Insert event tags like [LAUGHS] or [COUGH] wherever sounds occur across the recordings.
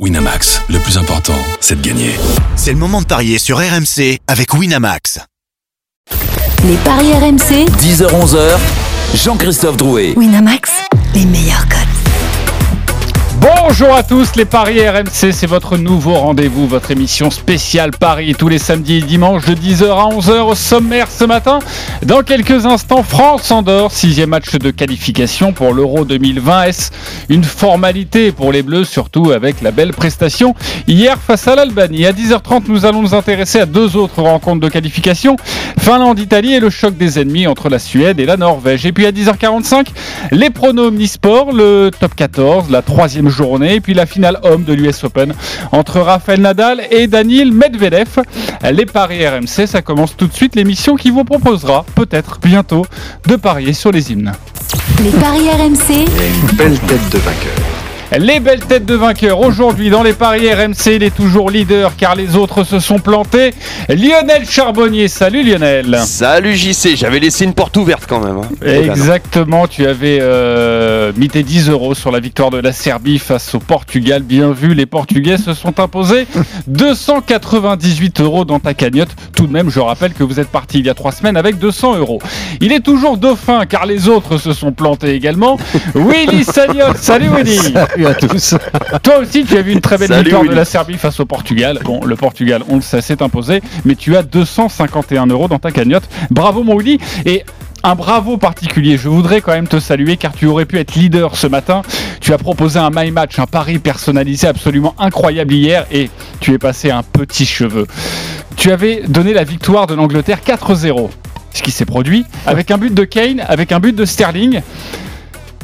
Winamax, le plus important, c'est de gagner. C'est le moment de parier sur RMC avec Winamax. Les paris RMC, 10h-11h, Jean-Christophe Drouet. Winamax, les meilleurs codes. Bonjour à tous, les Paris RMC, c'est votre nouveau rendez-vous, votre émission spéciale Paris tous les samedis et dimanches de 10h à 11h au sommaire ce matin. Dans quelques instants, France-Andorre, sixième match de qualification pour l'Euro 2020. Est-ce une formalité pour les Bleus, surtout avec la belle prestation hier face à l'Albanie? À 10h30, nous allons nous intéresser à deux autres rencontres de qualification, Finlande-Italie et le choc des ennemis entre la Suède et la Norvège. Et puis à 10h45, les pronos omnisports, le top 14, la troisième journée, et puis la finale homme de l'US Open entre Rafael Nadal et Daniil Medvedev. Les paris RMC, ça commence tout de suite l'émission qui vous proposera peut-être bientôt de parier sur les hymnes. Les paris RMC, Belle tête de vainqueur. Les belles têtes de vainqueurs aujourd'hui dans les paris RMC, il est toujours leader car les autres se sont plantés. Lionel Charbonnier, salut Lionel. Salut JC, j'avais laissé une porte ouverte quand même. hein. Exactement, tu avais euh, mis tes 10 euros sur la victoire de la Serbie face au Portugal. Bien vu, les Portugais se sont imposés [LAUGHS] 298 euros dans ta cagnotte. Tout de même, je rappelle que vous êtes parti il y a trois semaines avec 200 euros. Il est toujours dauphin car les autres se sont plantés également. [LAUGHS] Willy Sagnol, salut Willy. Salut à tous. [LAUGHS] Toi aussi, tu as vu une très belle Salut, victoire de la Serbie face au Portugal. Bon, le Portugal, on le sait, s'est imposé, mais tu as 251 euros dans ta cagnotte. Bravo, mon Willy. Et un bravo particulier. Je voudrais quand même te saluer car tu aurais pu être leader ce matin. Tu as proposé un my match, un pari personnalisé absolument incroyable hier et tu es passé un petit cheveu. Tu avais donné la victoire de l'Angleterre 4-0. Ce qui s'est produit avec un but de Kane, avec un but de Sterling.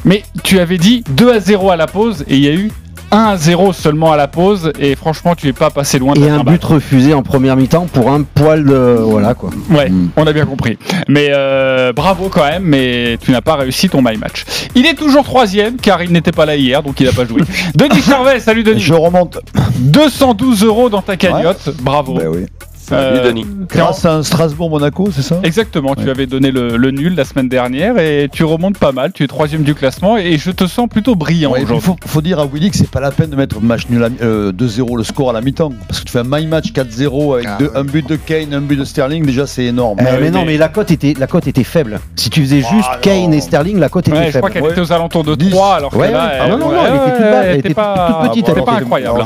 Mais tu avais dit 2 à 0 à la pause et il y a eu 1 à 0 seulement à la pause et franchement tu es pas passé loin de Et un but refusé en première mi-temps pour un poil de. Voilà quoi. Ouais, on a bien compris. Mais euh, bravo quand même, mais tu n'as pas réussi ton my match. Il est toujours troisième car il n'était pas là hier, donc il n'a pas joué. [LAUGHS] Denis Charvet, salut Denis. Je remonte. 212 euros dans ta cagnotte, bravo. Ben oui. Euh, Denis. Grâce à un Strasbourg-Monaco, c'est ça? Exactement, tu avais donné le, le nul la semaine dernière et tu remontes pas mal, tu es troisième du classement et je te sens plutôt brillant Ouais, Il faut, faut dire à Willy que c'est pas la peine de mettre match nul à mi- euh, 2-0 le score à la mi-temps. Parce que tu fais un my match 4-0 avec deux- un but de Kane, un but de Sterling, déjà c'est énorme. Eh, ouais, mais non, mais- mais la cote était, la cote était faible. Si tu faisais juste Ah, Kane et Sterling, la cote était Ouais, je crois faible. qu'elle Ouais. était aux alentours de 10. 3 alors que Ouais, là, ouais. Ah non, non, non, elle était toute ouais, basse, elle elle était était pas, toute petite, elle était pas incroyable.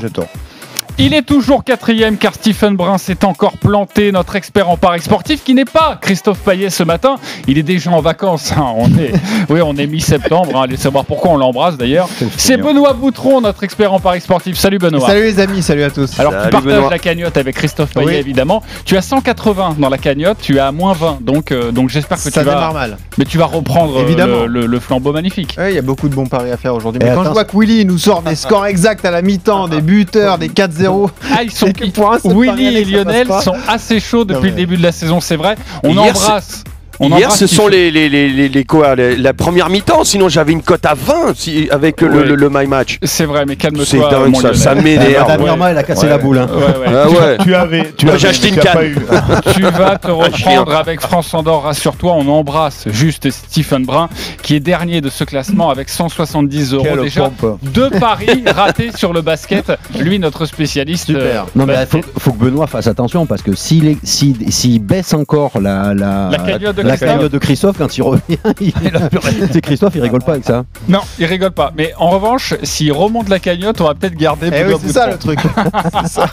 Il est toujours quatrième car Stephen Brun s'est encore planté, notre expert en paris sportif qui n'est pas Christophe Payet ce matin. Il est déjà en vacances. hein. On est, oui, on est mi-septembre. hein. Allez savoir pourquoi on l'embrasse d'ailleurs. C'est Benoît Boutron, notre expert en paris sportif. Salut Benoît. Salut les amis, salut à tous. Alors tu partages Benoît. la cagnotte avec Christophe Payet Oui. évidemment. Tu as 180 dans la cagnotte, tu as moins 20. Donc, euh, donc j'espère que ça tu vas, mal. mais tu vas reprendre euh, Évidemment. le, le- le flambeau magnifique. Ouais, Il y a beaucoup de bons paris à faire aujourd'hui. Et Mais quand attends, je vois que Willy nous sort des scores exacts à la mi-temps, des buteurs, des 4-0, Ah, ils sont [LAUGHS] Willy et Lionel sont assez chauds depuis Non, mais- le début de la saison, c'est vrai. On Hier, embrasse. On Hier, ce sont les, les, les, les, les quoi les- La première mi-temps, sinon j'avais une cote à 20 si- avec le, Ouais. le, le My Match. C'est vrai, mais calme-toi. C'est dingue mon ça, ça m'énerve. Madame ouais. Irma, elle a cassé Ouais. la boule. hein. Ouais, ouais. Ah ouais. Tu avais, tu Moi, j'ai acheté tu une canne. [LAUGHS] tu vas te [LAUGHS] reprendre avec France Andorre, rassure-toi. On embrasse juste Stephen Brun, qui est dernier de ce classement avec 170 euros Quelle déjà. pompe. Deux paris [LAUGHS] ratés sur le basket. Lui, notre spécialiste. Super. euh, Non, mais il basket. faut, faut que Benoît fasse attention parce que s'il est- s'il s'il baisse encore la, la, La cagnotte de la cagnotte de Christophe quand il revient, [LAUGHS] il, [LAUGHS] c'est Christophe, il rigole pas avec ça. Non, il rigole pas. Mais en revanche, s'il remonte la cagnotte, on va peut-être garder. Eh oui, c'est ça le truc. [LAUGHS] Ça.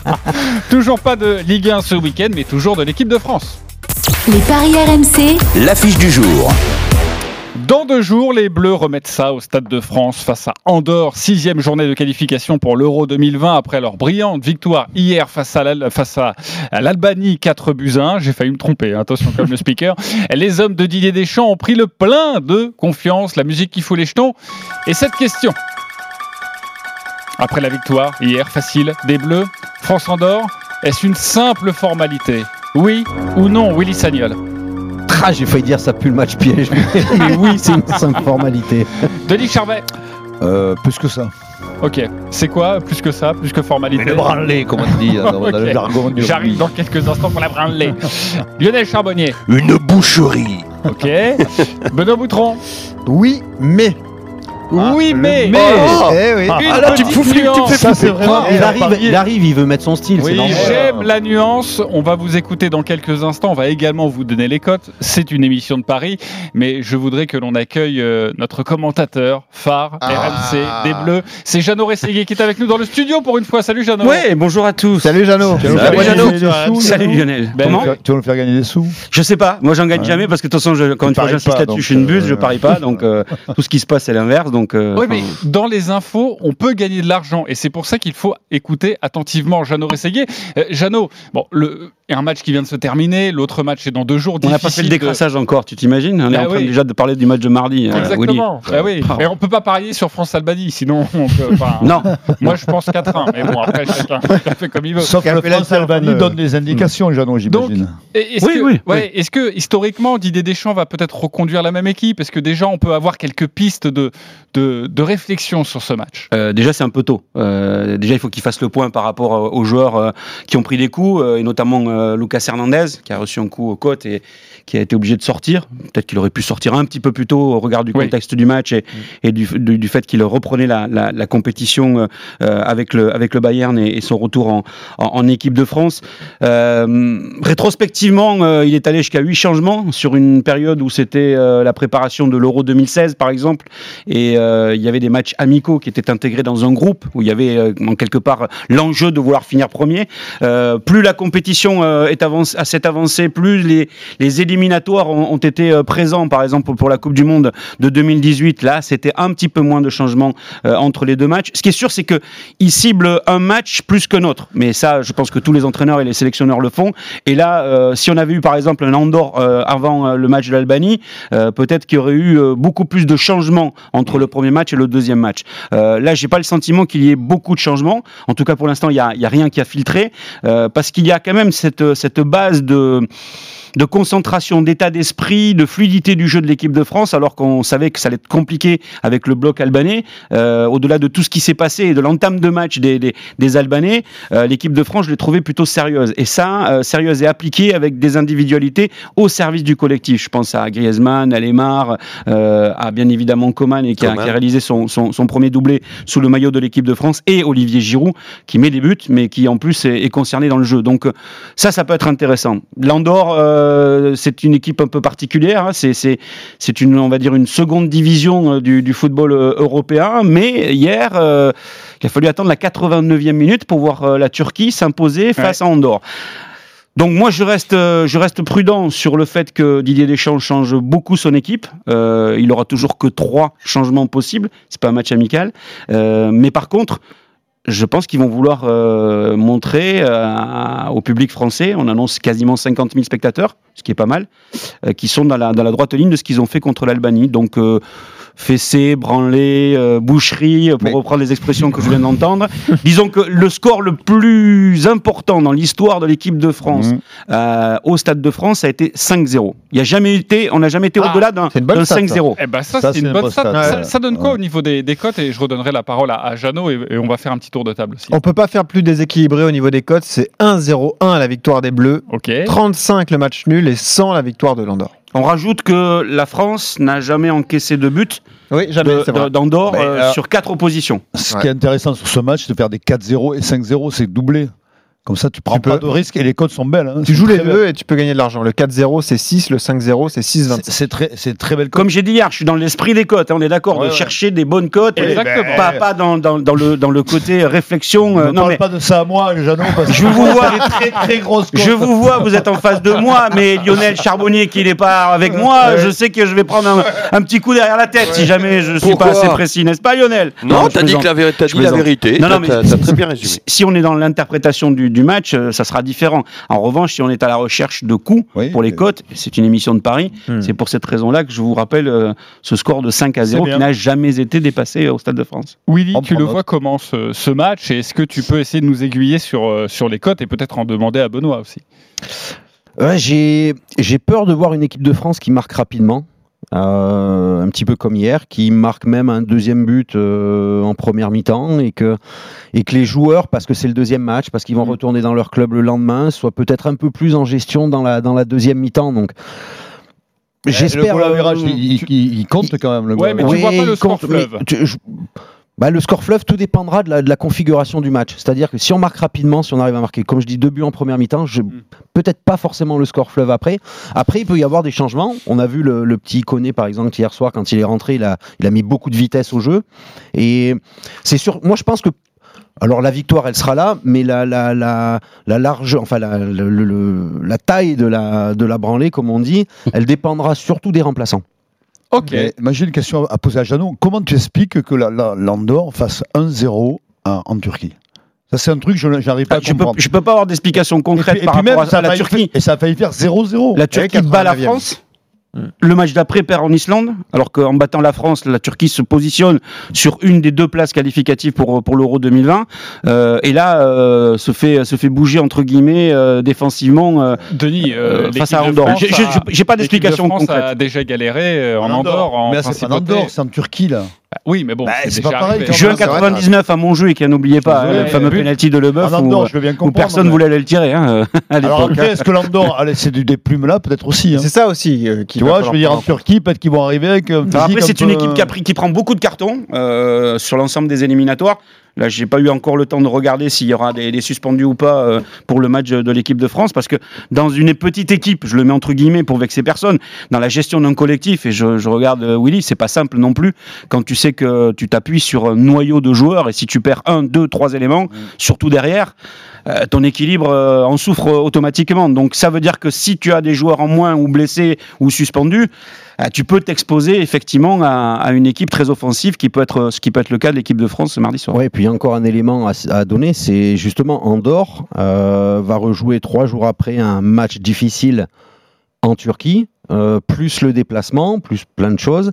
Toujours pas de Ligue 1 ce week-end, mais toujours de l'équipe de France. les paris RMC, L'affiche du jour. Dans deux jours, les Bleus remettent ça au Stade de France face à Andorre. Sixième journée de qualification pour l'Euro 2020 après leur brillante victoire hier face à l'Albanie 4 buts à 1. J'ai failli me tromper, hein, attention comme le speaker. [LAUGHS] Les hommes de Didier Deschamps ont pris le plein de confiance, la musique qui fout les jetons. Et cette question, après la victoire hier facile des Bleus, France-Andorre, est-ce une simple formalité? Oui ou non, Willy Sagnol? Ah, j'ai failli dire ça pue le match piège, [LAUGHS] mais oui, c'est une simple formalité. Denis Charvet Euh, plus que ça. Ok, c'est quoi plus que ça, plus que formalité Mais le branlé, comme on dit dans, dans [LAUGHS] le jargon du J'arrive dans quelques instants pour la branler. [LAUGHS] Lionel Charbonnier, Une boucherie. ok. Benoît Boutron, Oui, mais Oui, mais. Mais, Oh. eh oui. Une Ah là, tu me fous tu me fais Ça, c'est vraiment. Il arrive, il arrive, il veut mettre son style, Oui, j'aime la nuance. On va vous écouter dans quelques instants. On va également vous donner les cotes. C'est une émission de Paris, mais je voudrais que l'on accueille euh, notre commentateur phare RMC des Bleus. C'est Jeannot Rességuier qui est avec nous dans le studio pour une fois. Salut Jeannot. Ouais, bonjour à tous. Salut Jeannot. Tu vas nous Salut, faire Jeannot. gagner des sous, Salut Lionel. Ben, Comment Tu vas- nous faire gagner des sous Je sais pas. Moi, j'en gagne Ouais. jamais parce que de toute façon, je, encore une fois, j'insiste là-dessus. Je suis une buse, je parie pas. Donc, euh, tout ce qui se passe, c'est l'inverse. Donc, euh, Oui, mais dans les infos, on peut gagner de l'argent et c'est pour ça qu'il faut écouter attentivement Jeannot Rességuier. Euh, Jeannot, bon, le, il y a un match qui vient de se terminer, l'autre match est dans deux jours. on n'a pas fait le de- décrassage encore. Tu t'imagines? On est Bah en train oui. déjà de parler du match de mardi. euh, Willy. Exactement. Bah oui. Ah. Mais on peut pas parier sur France Albanie, sinon on peut. enfin, [LAUGHS] Non. Moi, je pense 4-1. Mais bon, après, [LAUGHS] chacun, chacun fait comme il veut. Sauf que France-Albanie Servan, donne des indications, Jeannot, j'imagine. Et Est-ce Oui, que, oui, ouais, est-ce que historiquement Didier Deschamps va peut-être reconduire la même équipe? Est-ce que déjà on peut avoir quelques pistes de, de, de réflexion sur ce match Euh, déjà, c'est un peu tôt. Euh, déjà, il faut qu'il fasse le point par rapport euh, aux joueurs euh, qui ont pris des coups, et notamment Lucas Hernandez, qui a reçu un coup aux côtes et qui a été obligé de sortir. Peut-être qu'il aurait pu sortir un petit peu plus tôt au regard du Oui. contexte du match et, et du, du, du fait qu'il reprenait la, la, la compétition avec, le, avec le Bayern et, et son retour en, en, en équipe de France. Rétrospectivement, il est allé jusqu'à huit changements sur une période où c'était la préparation de l'Euro 2016, par exemple, et euh, il y avait des matchs amicaux qui étaient intégrés dans un groupe où il y avait euh, en quelque part l'enjeu de vouloir finir premier. Euh, plus la compétition est avance, à cette avancée, plus les, les éliminatoires ont, été présents, par exemple pour la Coupe du Monde de 2018. Là, c'était un petit peu moins de changements entre les deux matchs. Ce qui est sûr, c'est que il cible un match plus qu'un autre. Mais ça, je pense que tous les entraîneurs et les sélectionneurs le font. Et là, si on avait eu par exemple un Andorre avant le match de l'Albanie, peut-être qu'il y aurait eu beaucoup plus de changements entre le premier match et le deuxième match. Euh, là, j'ai pas le sentiment qu'il y ait beaucoup de changements. En tout cas, pour l'instant, il y a, y a rien qui a filtré euh, parce qu'il y a quand même cette base de de concentration, d'état d'esprit, de fluidité du jeu de l'équipe de France, alors qu'on savait que ça allait être compliqué avec le bloc albanais. Euh, Au-delà de tout ce qui s'est passé et de l'entame de match des, des, des Albanais, euh, l'équipe de France, je l'ai trouvée plutôt sérieuse. Et ça, euh, sérieuse et appliquée avec des individualités au service du collectif. Je pense à Griezmann, à Lemar, à bien évidemment Coman, et qui, a, Coman. qui a réalisé son, son, son premier doublé sous le maillot de l'équipe de France, et Olivier Giroud, qui met des buts, mais qui en plus est, est concerné dans le jeu. Donc ça, ça peut être intéressant. L'Andorre, euh, c'est une équipe un peu particulière. hein. C'est, une, on va dire, une seconde division euh, du, du football euh, européen. Mais hier, euh, il a fallu attendre la 89e minute pour voir la Turquie s'imposer face à Andorre. Donc moi je reste je reste prudent sur le fait que Didier Deschamps change beaucoup son équipe. Euh, il aura toujours que trois changements possibles. C'est pas un match amical. Mais par contre, je pense qu'ils vont vouloir euh, montrer euh, au public français, on annonce quasiment 50 000 spectateurs, ce qui est pas mal, euh, qui sont dans la, dans la droite ligne de ce qu'ils ont fait contre l'Albanie. Donc, euh, fessé, branlé, euh, boucherie, pour Mais- reprendre les expressions que je viens d'entendre. [LAUGHS] Disons que le score le plus important dans l'histoire de l'équipe de France Mhm. euh, au Stade de France a été 5-0. Il y a jamais été, on n'a jamais été Ah, au-delà d'un c'est une bonne d'un stat, ça. 5-0. Eh ben ça, Ça, c'est une un bonne stat. stat, Ça, ouais. ça donne quoi Ouais. au niveau des, des cotes Et je redonnerai la parole à, à Jeannot et, et on va faire un petit tour de table aussi. On peut pas faire plus déséquilibré au niveau des cotes. C'est 1-0-1 la victoire des Bleus, Ok. 35 le match nul et 100 la victoire de l'Andorre. On rajoute que la France n'a jamais encaissé de but Oui, d'Andorre euh, alors- sur quatre oppositions. Ce Ouais. qui est intéressant sur ce match, c'est de faire des 4-0 et 5-0, c'est doublé. Comme ça, tu prends Tu pas peux. de risque et les codes sont belles. hein. Tu joues les deux et tu peux gagner de l'argent. Le 4-0 c'est 6, le 5-0 c'est belle. 6-25. C'est- très, c'est très belle Comme j'ai dit hier, je suis dans l'esprit des cotes, hein, on est d'accord, Ouais, de ouais. chercher des bonnes cotes, et Exactement. pas, pas dans, dans, dans le, dans le côté réflexion. Ne euh, me non, parle mais pas de ça à moi, Jeannot, parce que Je vous vois. des très très grosses cotes. je vous vois, vous êtes en face de moi, mais Lionel Charbonnier qui n'est pas avec moi, je sais que je vais prendre un, un petit coup derrière la tête si jamais je suis Pourquoi pas assez précis, n'est-ce pas Lionel? Non, t'as dit, la, dit la vérité. Non, non, mais très bien résumé. Si on est dans l'interprétation du, du match, euh, ça sera différent. En revanche, si on est à la recherche de coups Oui, pour les cotes, c'est une émission de Paris, Hmm. c'est pour cette raison-là que je vous rappelle euh, ce score de 5 à 0 bien. qui n'a jamais été dépassé au Stade de France. Willy, On tu le note. vois comment ce, ce match et est-ce que tu peux essayer de nous aiguiller sur, euh, sur les cotes et peut-être en demander à Benoît aussi? Ouais, j'ai peur de voir une équipe de France qui marque rapidement. Euh, un petit peu comme hier, qui marque même un deuxième but euh, en première mi-temps et que, et que les joueurs, parce que c'est le deuxième match, parce qu'ils vont retourner dans leur club le lendemain, soient peut-être un peu plus en gestion dans la, dans la deuxième mi-temps. Donc, J'espère. Le goal average, euh, il, il- il- il compte quand même. Le Ouais, mais average. tu vois pas le il score compte, mais fleuve. tu- je- bah, le score fleuve, tout dépendra de la, de la configuration du match. C'est-à-dire que si on marque rapidement, si on arrive à marquer, comme je dis, deux buts en première mi-temps, je- Mm. peut-être pas forcément le score fleuve après. Après, il peut y avoir des changements. On a vu le, le petit Koné, par exemple, hier soir, quand il est rentré, il a, il a mis beaucoup de vitesse au jeu. Et c'est sûr, moi je pense que. Alors la victoire, elle sera là, mais la, la, la, la large, enfin la, le- le- la taille de la, de la branlée, comme on dit, [LAUGHS] elle dépendra surtout des remplaçants. Ok. Mais moi, j'ai une question à poser à Jeannot. Comment tu expliques que la- la- l'Andorre fasse 1-0 en, en Turquie? Ça, c'est un truc que je n'arrive pas Ah, à je peux, comprendre. je peux pas avoir d'explication Et concrète et par puis même, rapport à, ça a la failli- Turquie. Et ça a failli faire 0-0. La Turquie bat la 89e. France. Le match d'après perd en Islande, alors qu'en battant la France, la Turquie se positionne sur une des deux places qualificatives pour, pour l'Euro 2020. Euh, et là, euh, se, fait, se fait bouger, entre guillemets, euh, défensivement euh, Denis, euh, euh, face à Andorre. France J'ai- a- J'ai j'ai pas d'explication France concrète. a déjà galéré en Andorre. En Mais c'est en. Andorre, c'est en Turquie, là. Oui, mais bon, Bah, c'est pas pareil vrai, 99 à Montjeu et qui n'oubliez pas hein, le fameux penalty de Leboeuf où, Andorre, je veux bien comprendre. où personne mais- voulait aller le tirer hein, [LAUGHS] à Alors après, est-ce que l'Andorre, allez, c'est du des plumes là, peut-être aussi. hein. C'est ça aussi. euh, qu'il Tu vois, je veux dire, en Turquie, peut-être qu'ils vont arriver avec. Alors après, un c'est une équipe qui, pris- qui prend beaucoup de cartons euh, sur l'ensemble des éliminatoires. Là, j'ai pas eu encore le temps de regarder s'il y aura des, des suspendus ou pas euh, pour le match de l'équipe de France, parce que dans une petite équipe, je le mets entre guillemets pour vexer personne, dans la gestion d'un collectif, et je, je regarde euh, Willy, c'est pas simple non plus quand tu sais que tu t'appuies sur un noyau de joueurs et si tu perds un, deux, trois éléments, surtout derrière, euh, ton équilibre euh, en souffre automatiquement. Donc ça veut dire que si tu as des joueurs en moins ou blessés ou suspendus, tu peux t'exposer effectivement à, une équipe très offensive qui peut être ce qui peut être le cas de l'équipe de France ce mardi soir. Ouais, et puis encore un élément à, à donner, c'est justement Andorre euh, va rejouer trois jours après un match difficile en Turquie, euh, plus le déplacement, plus plein de choses.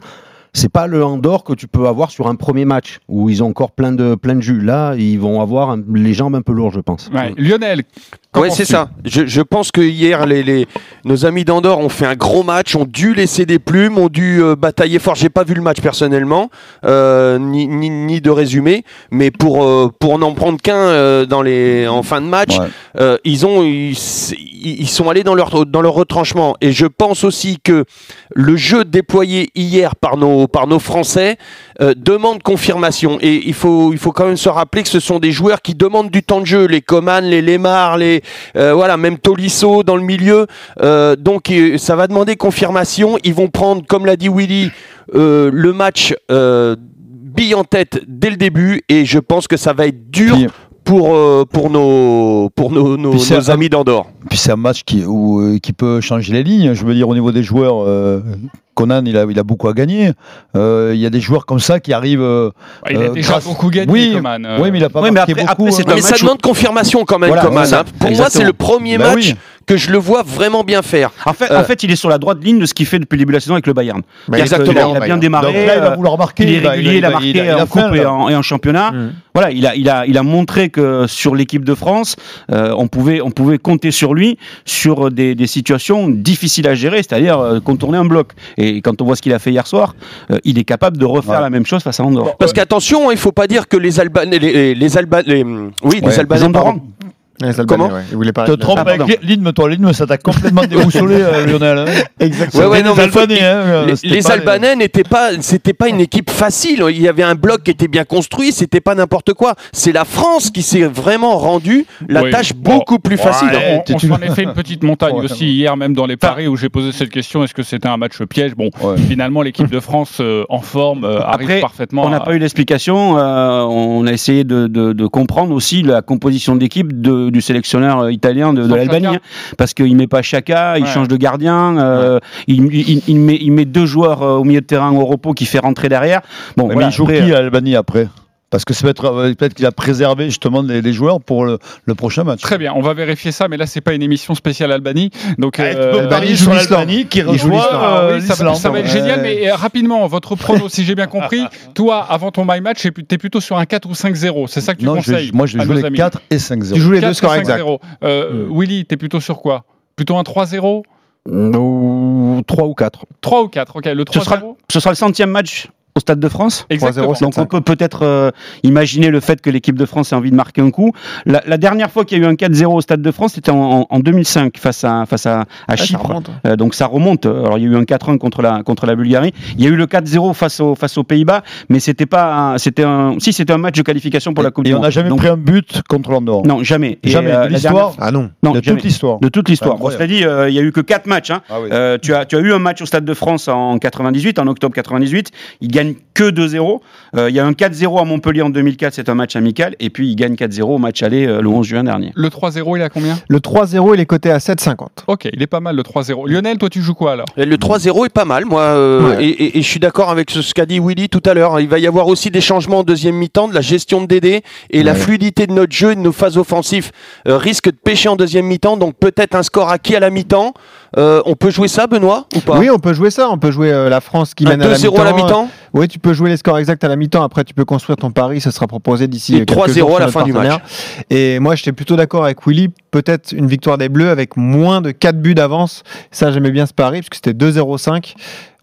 C'est pas le Andorre que tu peux avoir sur un premier match où ils ont encore plein de plein de jus. Là, ils vont avoir un- les jambes un peu lourdes, je pense. Ouais. Lionel, Ouais, c'est ça. Je, je pense que hier, les, les- nos amis d'Andorre ont fait un gros match, ont dû laisser des plumes, ont dû euh, batailler fort. J'ai pas vu le match personnellement, euh, ni, ni, ni de résumé, mais pour euh, pour n'en prendre qu'un euh, dans les en fin de match, Ouais. Euh, ils ont ils, sont allés dans leur dans leur retranchement. Et je pense aussi que le jeu déployé hier par nos par nos Français euh, demande confirmation. Et il faut il faut quand même se rappeler que ce sont des joueurs qui demandent du temps de jeu. Les Coman, les Lemar, les euh, voilà même Tolisso dans le milieu. Donc ça va demander confirmation. Ils vont prendre, comme l'a dit Willy, le match. Bille en tête dès le début et je pense que ça va être dur pour, euh, pour nos, pour nos, nos- Puis c'est nos un- amis d'Andorre. Puis c'est un match qui, où, euh, qui peut changer les lignes. Je veux dire, au niveau des joueurs, euh, Conan, il a, il a beaucoup à gagner. Euh, Il y a des joueurs comme ça qui arrivent. euh, il a euh, déjà grâce- beaucoup gagné, Oui, Coman. euh. oui, mais il a pas Oui, mais marqué après- beaucoup. après, c'est hein. un mais ça match où- demande confirmation quand même, Voilà, Coman. c'est ça. hein. Pour moi, c'est le premier Bah match oui. Que je le vois vraiment bien faire. En fait, Euh, en fait, il est sur la droite ligne de ce qu'il fait depuis le début de la saison avec le Bayern. Exactement. Il a bien démarré. Donc là, il va euh, vouloir marquer. Il est régulier, il a marqué il a en coupe et en, et en championnat. Mm. Voilà, il a, il a, il a montré que sur l'équipe de France, euh, on pouvait, on pouvait compter sur lui sur des, des situations difficiles à gérer, c'est-à-dire euh, contourner un bloc. Et quand on voit ce qu'il a fait hier soir, euh, il est capable de refaire Ouais. la même chose face à Andorre. Parce qu'attention, il faut pas dire que les Albanais, les, les, les Alba- les- oui, Ouais, les Albanais, les. Ouais, Comment ouais. Il voulait pas. Te trompe Ah, avec l'hymne, toi, l'hymne, ça t'a complètement [LAUGHS] déboussolé, euh, Lionel. hein. Exactement. Ouais, ouais, non, Albanais, hein, Les, c'était les pas Albanais n'étaient pas, c'était pas une équipe facile. Il y avait un bloc qui était bien construit. C'était pas n'importe quoi. C'est la France qui s'est vraiment rendu la Oui. tâche Bon. beaucoup plus facile. On, t'es on une- s'en est fait une petite montagne [LAUGHS] Ouais, aussi hier, même dans les paris où j'ai posé cette question est-ce que c'était un match piège? Bon, Ouais. finalement, l'équipe de France euh, en forme euh, arrive Après, parfaitement. On n'a à- pas eu d'explication. euh, on a essayé de, de- de comprendre aussi la composition d'équipe de- du sélectionneur euh, italien de, l'Albanie. Hein, parce qu'il met pas Chaka, il Ouais. change de gardien, euh, il, il- il met, il met deux joueurs euh, au milieu de terrain au repos qui fait rentrer derrière. Bon, Mais voilà, il joue après, qui, l'Albanie, après? Parce que c'est peut-être euh, qu'il a préservé justement les, les joueurs pour le, le prochain match. Très bien, on va vérifier ça, mais là, c'est pas une émission spéciale Albanie. Donc, Ah, euh, parier joue l'Albanie qui joue. Ah euh, oui, ça, va, ça va être Ouais. génial, mais euh, rapidement, votre prono, si j'ai bien compris, [LAUGHS] toi, avant ton my match, tu es plutôt sur un 4 ou 5-0. C'est ça que tu Non, je conseilles moi je vais jouer nos les amis 4 et 5-0. Tu joues les 4 deux scores exacts. 5-0. Euh, Willy, tu es plutôt sur quoi? Plutôt un 3-0 Ou 3 ou 4. 3 ou 4 Ok, le ce, sera, 3-0 ce sera le centième match au Stade de France. Exactement. Donc on peut peut-être euh, imaginer le fait que l'équipe de France ait envie de marquer un coup. La, la dernière fois qu'il y a eu un 4-0 au Stade de France, c'était en, en- en 2005 face à face à, à Chypre. Euh, donc ça remonte. Alors il y a eu un 4-1 contre la contre la Bulgarie. Il y a eu le 4-0 face aux face aux Pays-Bas, mais c'était pas un- c'était un si c'était un match de qualification pour la Coupe Et du on Monde. n'a jamais Donc, pris un but contre l'Andorre. non, jamais. Et, Jamais. euh, de la l'histoire Ah non. Non, De toute l'histoire. De toute l'histoire. Incroyable. cela dit, euh, il y a eu que 4 matchs. hein. Ah oui. Euh, tu, as, tu as eu un match au Stade de France en 98, en octobre 98. Il gagne que 2-0. Euh, il y a un 4-0 à Montpellier en 2004, c'est un match amical. Et puis il gagne 4-0 au match aller euh, le 11 juin dernier. Le 3-0, il a combien? Le 3-0, il est coté à 7,50. Ok, il est pas mal le 3-0. Lionel, toi tu joues quoi alors? Le 3-0 est pas mal, moi, euh, Ouais. et, et- et je suis d'accord avec ce, ce qu'a dit Willy tout à l'heure. Il va y avoir aussi des changements en deuxième mi-temps, de la gestion de DD et la fluidité de notre jeu et de nos phases offensives euh, risque de pêcher en deuxième mi-temps. Donc peut-être un score acquis à la mi-temps. Euh, on peut jouer ça, Benoît, ou pas? Oui, on peut jouer ça. On peut jouer euh, la France qui Un mène à la 2-0 mi-temps. à la mi-temps Oui, tu peux jouer les scores exacts à la mi-temps. Après, tu peux construire ton pari. Ça sera proposé d'ici Et quelques 3-0 jours à la fin du match. Et moi, j'étais plutôt d'accord avec Willy. Peut-être une victoire des Bleus avec moins de 4 buts d'avance. Ça, j'aimais bien ce pari parce que c'était 2-0-5.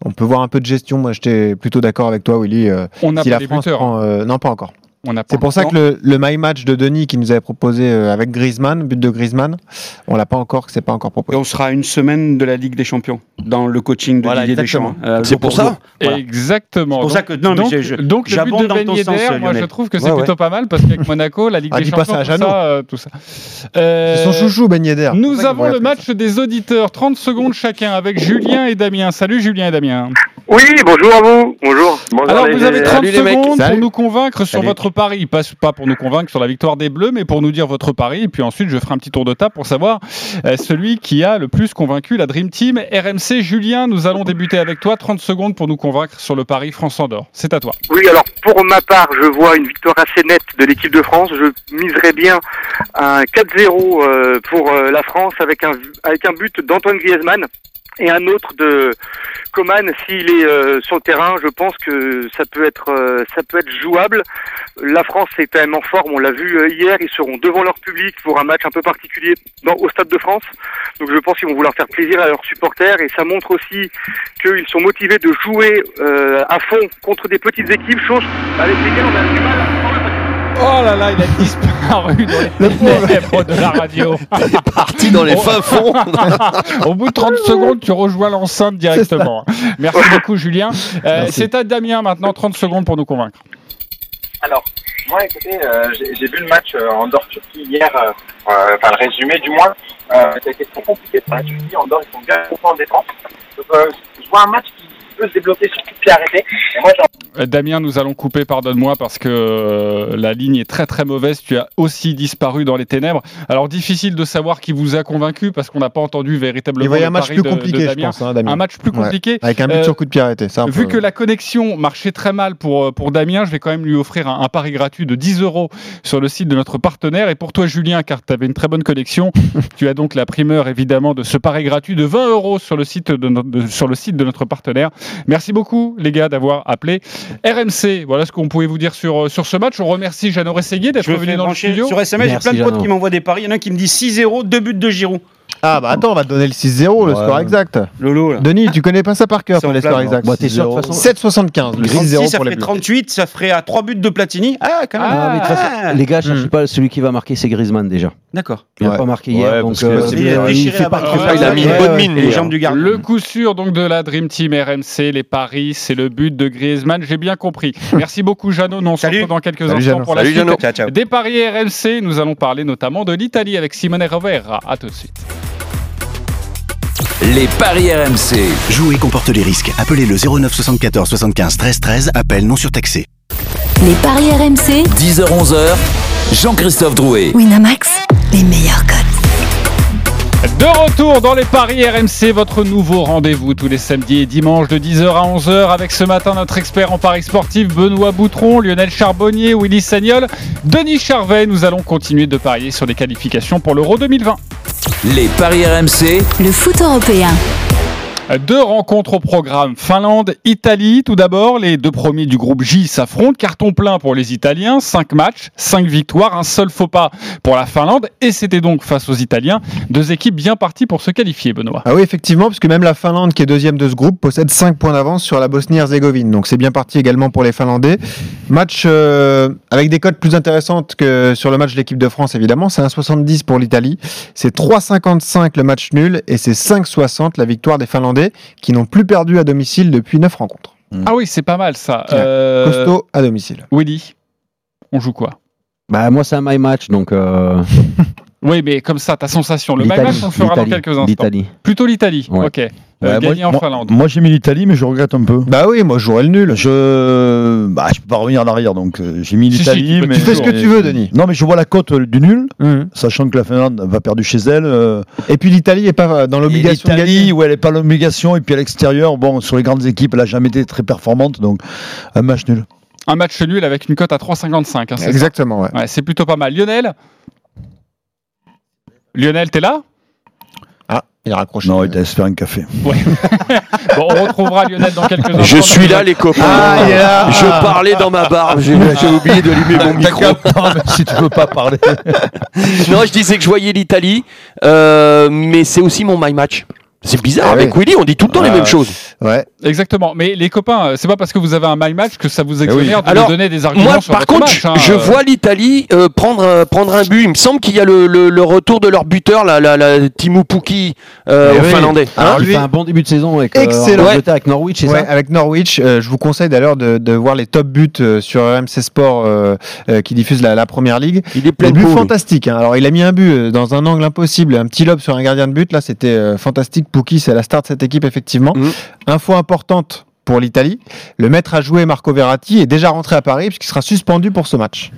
On peut voir un peu de gestion. Moi, j'étais plutôt d'accord avec toi, Willy. euh, On n'a si pas la les France prend, euh, non, pas encore. C'est pour ça que le, le my match de Denis qui nous avait proposé euh, avec Griezmann, but de Griezmann, on l'a pas encore, c'est pas encore Et proposé. on sera à une semaine de la Ligue des Champions dans le coaching de Voilà, Didier exactement. Deschamps. euh, C'est pour ça Voilà. Exactement. C'est pour donc, ça que- non, mais donc, j'ai- je- donc le but de Ben Yedder, moi je trouve que c'est Ouais, ouais. plutôt pas mal parce qu'avec [LAUGHS] Monaco, la Ligue Ah, des Champions, ça à tout ça, euh, tout ça. Euh, C'est son chouchou, Ben Yedder. Nous avons le match des auditeurs, 30 secondes chacun avec Julien et Damien. Salut Julien et Damien. Oui, bonjour à vous. Bonjour. Bonjour Alors vous avez 30 Salut les mecs. secondes pour nous convaincre sur votre pari, pas, pas pour nous convaincre sur la victoire des Bleus, mais pour nous dire votre pari. Et puis ensuite je ferai un petit tour de table pour savoir euh, celui qui a le plus convaincu la Dream Team RMC. Julien, nous allons débuter avec toi. 30 secondes pour nous convaincre sur le pari France-Andorre. C'est à toi. Oui, alors pour ma part, je vois une victoire assez nette de l'équipe de France. Je miserais bien un 4-0 euh, pour euh, la France avec un avec un but d'Antoine Griezmann et un autre de Coman s'il est euh, sur le terrain. Je pense que ça peut être euh, ça peut être jouable. La France est quand même en forme. On l'a vu euh, hier. Ils seront devant leur public pour un match un peu particulier au Stade de France. Donc je pense qu'ils vont vouloir faire plaisir à leurs supporters et ça montre aussi qu'ils sont motivés de jouer euh, à fond contre des petites équipes, chose avec lesquelles on a du mal. Oh là là, il a disparu dans les ténèbres de la radio. [LAUGHS] Parti dans les fins fonds. [LAUGHS] Au bout de 30 [LAUGHS] secondes, tu rejoins l'enceinte directement. Merci beaucoup, Julien. Euh, C'est à Damien maintenant, 30 secondes pour nous convaincre. Alors, moi, écoutez, euh, j'ai vu le match euh, Andorre-Turquie hier, euh, euh, enfin le résumé du moins. Euh, ça a été très compliqué pour la Turquie. Andorre, ils sont bien contents en défense. Donc, euh, je vois un match qui se sur arrêté. Et moi, Euh, Damien, nous allons couper, pardonne-moi, parce que euh, la ligne est très très mauvaise. Tu as aussi disparu dans les ténèbres. Alors, difficile de savoir qui vous a convaincu, parce qu'on n'a pas entendu véritablement Il va y avoir un match pari plus de- de compliqué, je Damien. pense, hein, Damien. Un match plus Ouais. compliqué. Avec un but Euh, sur coup de pied arrêté. Vu que la connexion marchait très mal pour, pour Damien, je vais quand même lui offrir un, un pari gratuit de 10 euros sur le site de notre partenaire. Et pour toi, Julien, car tu avais une très bonne connexion, [LAUGHS] tu as donc la primeur évidemment de ce pari gratuit de 20 euros sur le site de, no- de- sur le site de notre partenaire. Merci beaucoup, les gars, d'avoir appelé RMC. Voilà ce qu'on pouvait vous dire sur, euh, sur ce match. On remercie Jeannot Rességuier d'être venu dans le studio. sur SMS, j'ai plein de potes qui m'envoient des paris. Il y en a un qui me dit 6-0, deux buts de Giroud. Ah bah attends, on va te donner le 6-0, le Ouais. score exact. Lolo, là. Denis, tu connais pas ça par cœur, C'est toi, en les scores flamme, exacts. Bah, t'es sûr, de toute façon- 7,75, le 36, 6-0 ça pour les ferait Bleus. 38, ça ferait à 3 buts de Platini. Ah, quand même. Ah, mais de toute façon, Ah. les gars, cherchez Hmm. pas celui qui va marquer, c'est Griezmann déjà. D'accord. Il n'a Ouais. pas marqué Ouais, hier, parce donc que euh, c'est Il bien, a il déchiré fait la pas- barre. Ah, il a mis une Ouais, bonne ouais. mine, les lui, jambes du gardien. Le coup sûr donc de la Dream Team RMC, les paris, c'est le but de Griezmann. J'ai bien compris. Merci beaucoup, Jeannot. Nous, on se Salut. retrouve dans quelques Salut, instants Jeannot. pour la Salut, suite. Jeannot. Ciao, ciao. Des paris RMC, nous allons parler notamment de l'Italie avec Simone Rovera. À tout de suite. Les paris RMC. Jouer comporte les risques. Appelez le 09 74 75 13 13. Appel non surtaxé. Les paris RMC, 10h-11h. Jean-Christophe Drouet. Winamax, les meilleurs cotes. De retour dans les paris RMC, votre nouveau rendez-vous tous les samedis et dimanches de 10h à 11h avec ce matin notre expert en paris sportif Benoît Boutron, Lionel Charbonnier, Willy Sagnol, Denis Charvet. Nous allons continuer de parier sur les qualifications pour l'Euro 2020. Les paris RMC. Le foot européen. Deux rencontres au programme. Finlande, Italie, tout d'abord. Les deux premiers du groupe J s'affrontent. Carton plein pour les Italiens. Cinq matchs, cinq victoires, un seul faux pas pour la Finlande. Et c'était donc face aux Italiens. Deux équipes bien parties pour se qualifier, Benoît. Ah oui, effectivement, puisque même la Finlande, qui est deuxième de ce groupe, possède 5 points d'avance sur la Bosnie-Herzégovine. Donc c'est bien parti également pour les Finlandais. Match euh, avec des cotes plus intéressantes que sur le match de l'équipe de France, évidemment. C'est 1,70 pour l'Italie. C'est 3,55 le match nul et c'est 5,60 la victoire des Finlandais qui n'ont plus perdu à domicile depuis 9 rencontres. Ah oui, c'est pas mal ça. Euh, Costaud à domicile. Willy, on joue quoi? Bah, moi, c'est un my match, donc. euh, [LAUGHS] Oui, mais comme ça, ta sensation. Le match, on le fera dans quelques instants. L'Italie. Plutôt l'Italie. Ouais. Ok. Euh, Ouais, gagner en moi, Finlande. moi, j'ai mis l'Italie, mais je regrette un peu. Bah oui, moi je jouerais le nul. Je, bah, je peux pas revenir en arrière, donc euh, j'ai mis Si, si, l'Italie. tu mais Tu fais ce que tu veux, Denis. Non, mais je vois la cote euh, du nul, Mhm. sachant que la Finlande va perdre chez elle. euh, Et puis l'Italie est pas dans l'obligation l'Italie, où elle n'est pas l'obligation, et puis à l'extérieur, bon, sur les grandes équipes, elle n'a jamais été très performante, donc un match nul. Un match nul avec une cote à 3,55. hein, Exactement, ouais. Ouais, c'est plutôt pas mal. Lionel Lionel, t'es là? Ah, il a raccroché. Non, il doit se faire un café. [LAUGHS] Bon, on retrouvera Lionel dans quelques instants. Je suis là, les copains. Ah, il est là. Je parlais dans ma barbe. J'ai j'ai oublié d'allumer mon [LAUGHS] micro. Mais si tu veux pas parler. [LAUGHS] Non, je disais que je voyais l'Italie, euh, mais c'est aussi mon my match. C'est bizarre. Ah Avec oui. Willy, on dit tout le temps les Ah, mêmes choses. Ouais. Exactement. Mais les copains, euh, c'est pas parce que vous avez un my match que ça vous exonère de Alors, donner des arguments Moi, sur par votre contre, match, hein. je Euh, vois l'Italie euh, prendre, prendre un but. Il me semble qu'il y a le, le, le retour de leur buteur, la, la, la Timo Pukki, euh, Eh oui. Finlandais. Alors, Hein il lui- fait un bon début de saison avec, euh, Excellent. avec Norwich, c'est Ouais, ça avec Norwich, euh, je vous conseille d'ailleurs de, de voir les top buts euh, sur RMC Sport euh, euh, qui diffuse la, la première ligue. Il est plein de buts fantastiques. hein. Alors il a mis un but euh, dans un angle impossible, un petit lob sur un gardien de but. Là c'était euh, fantastique. Pouki, c'est la star de cette équipe effectivement. Mhm. Info importante pour l'Italie, le maître à jouer Marco Verratti est déjà rentré à Paris puisqu'il sera suspendu pour ce match.